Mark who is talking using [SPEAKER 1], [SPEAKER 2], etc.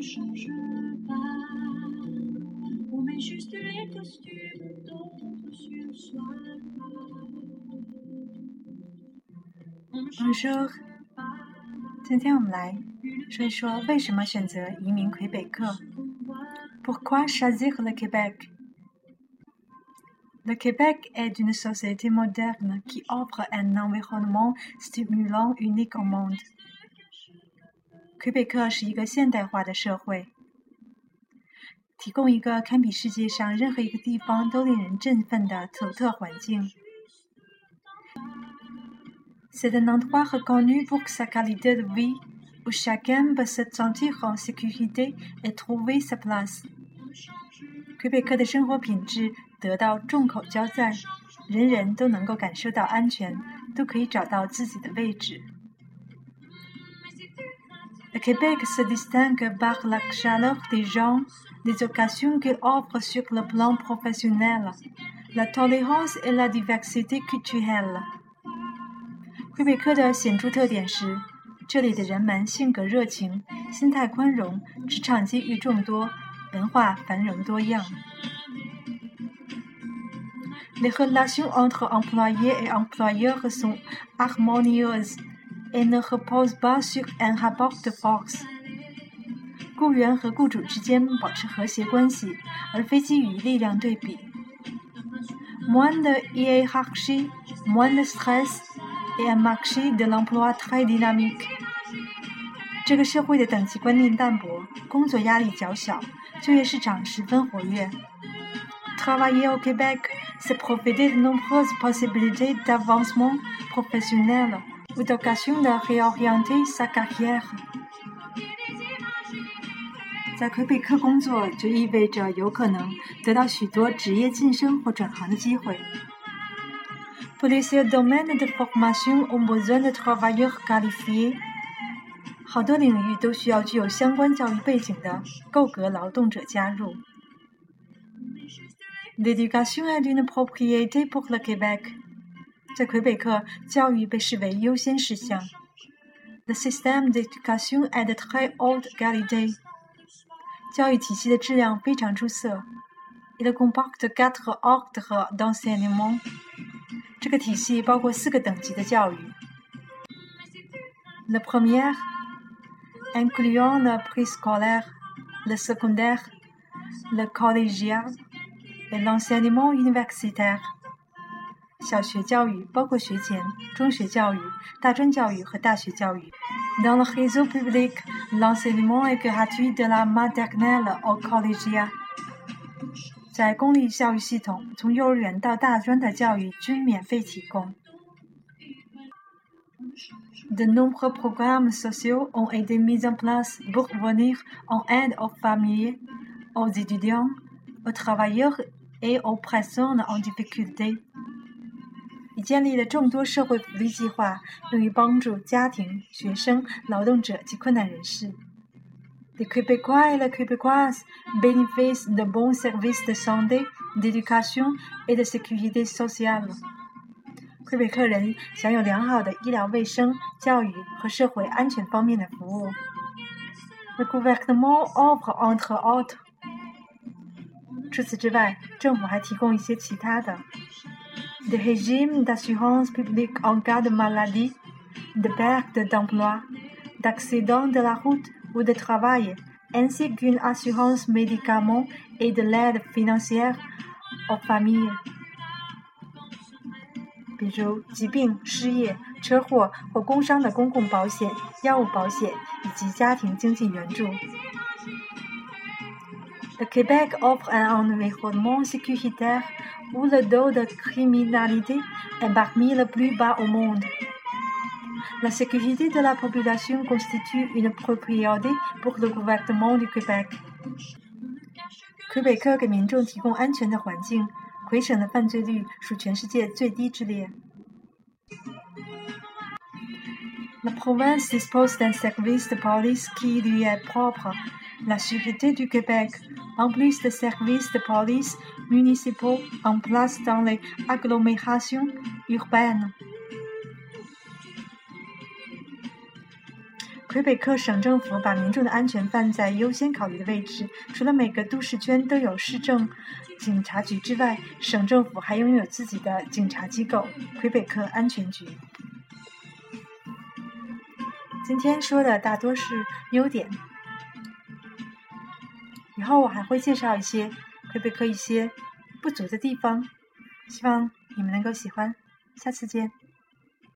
[SPEAKER 1] ne change pas. On met juste les costumes d'autres sur soi. On ne change
[SPEAKER 2] Bonjour，今天我们来说一说为什么选择移民魁北克。Pourquoi choisir le Québec Le Québec est une société moderne qui offre un environnement stimulant unique au monde. 魁北克是一个现代化的社会，提供一个堪比世界上任何一个地方都令人振奋的独特环境。C'est un endroit reconnu pour sa qualité de vie, où chacun peut se sentir en sécurité et trouver sa place. 魁北克的生活品质得到众口交赞，人人都能够感受到安全，都可以找到自己的位置。Le Québec se distingue par la chaleur des gens, les occasions qu'il offre sur le plan professionnel, la tolérance et la diversité culturelle. 魁北克的显着特点是，这里的人们性格热情，心态宽容，职场机遇众多，文化繁荣多样。Les relations entre employés et employeurs sont harmonieuses et ne reposent pas sur un rapport de force. 雇员和雇主之间保持和谐关系，而非基于力量对比。Moins de hiérarchie, moins de stress et un marché de l'emploi très dynamique. 这个社会的等级观念淡薄，工作压力较小，就业市场十分活跃。Travailler au Québec, c'est profiter de nombreuses possibilités d'avancement professionnel Ou d'occasion de réorienter sa carrière. 在魁北克工作就意味着有可能得到许多职业晋升或转行的机会。Plusieurs domaines de formation ont besoin de travailleurs qualifiés. 好多领域都需要具有相关教育背景的够格劳动者加入。L'éducation est une propriété pour le Québec. 在魁北克，教育被视为优先事项。Le système d'éducation est de très haute qualité. 教育体系的质量非常出色。Il comporte quatre ordres d'enseignement. 这个体系包括四个等级的教育。Le premier, incluant le préscolaire, le secondaire, le collégial et l'enseignement universitaire. 小学教育包括学前、中学教育、大专教育和大学教育。Dans le réseau public, l'enseignement est gratuit de la maternelle au collégial. 在公立教育系统，从幼儿园到大专的教育均免费提供。De nombreux programmes sociaux ont été mis en place pour venir en aide aux familles, aux étudiants, aux travailleurs et aux personnes en difficulté. 已建立了众多社会福利计划，用于帮助家庭、学生、劳动者及困难人士。Le Québec et le Québécoises bénéficient de bons services de santé, d'éducation et de sécurité sociale. 魁北克人享有良好的医疗卫生、教育和社会安全方面的服务。Le gouvernement offre entre autres. 除此之外，政府还提供一些其他的。des régimes d'assurance publique en cas de maladie, de perte d'emploi, d'accident de la route ou de travail, ainsi qu'une assurance médicaments et de l'aide financière aux familles. 比如疾病、失业、车祸或工伤的公共保险、药物保险以及家庭经济援助。 Le Québec offre un environnement sécuritaire où le taux de criminalité est parmi les plus bas au monde. La sécurité de la population constitue une priorité pour le gouvernement du Québec. 魁北克给民众提供安全的环境，魁省的犯罪率属全世界最低之列。La province dispose d'un service de police qui lui est propre, la Sûreté du Québec, en plus des services de police municipaux en place dans les agglomérations urbaines. 魁北克省政府把民众的安全放在优先考虑的位置。除了每个都市圈都有市政警察局之外，省政府还拥有自己的警察机构——魁北克安全局。今天说的大多是优点，以后我还会介绍一些魁北克一些不足的地方，希望你们能够喜欢。下次见。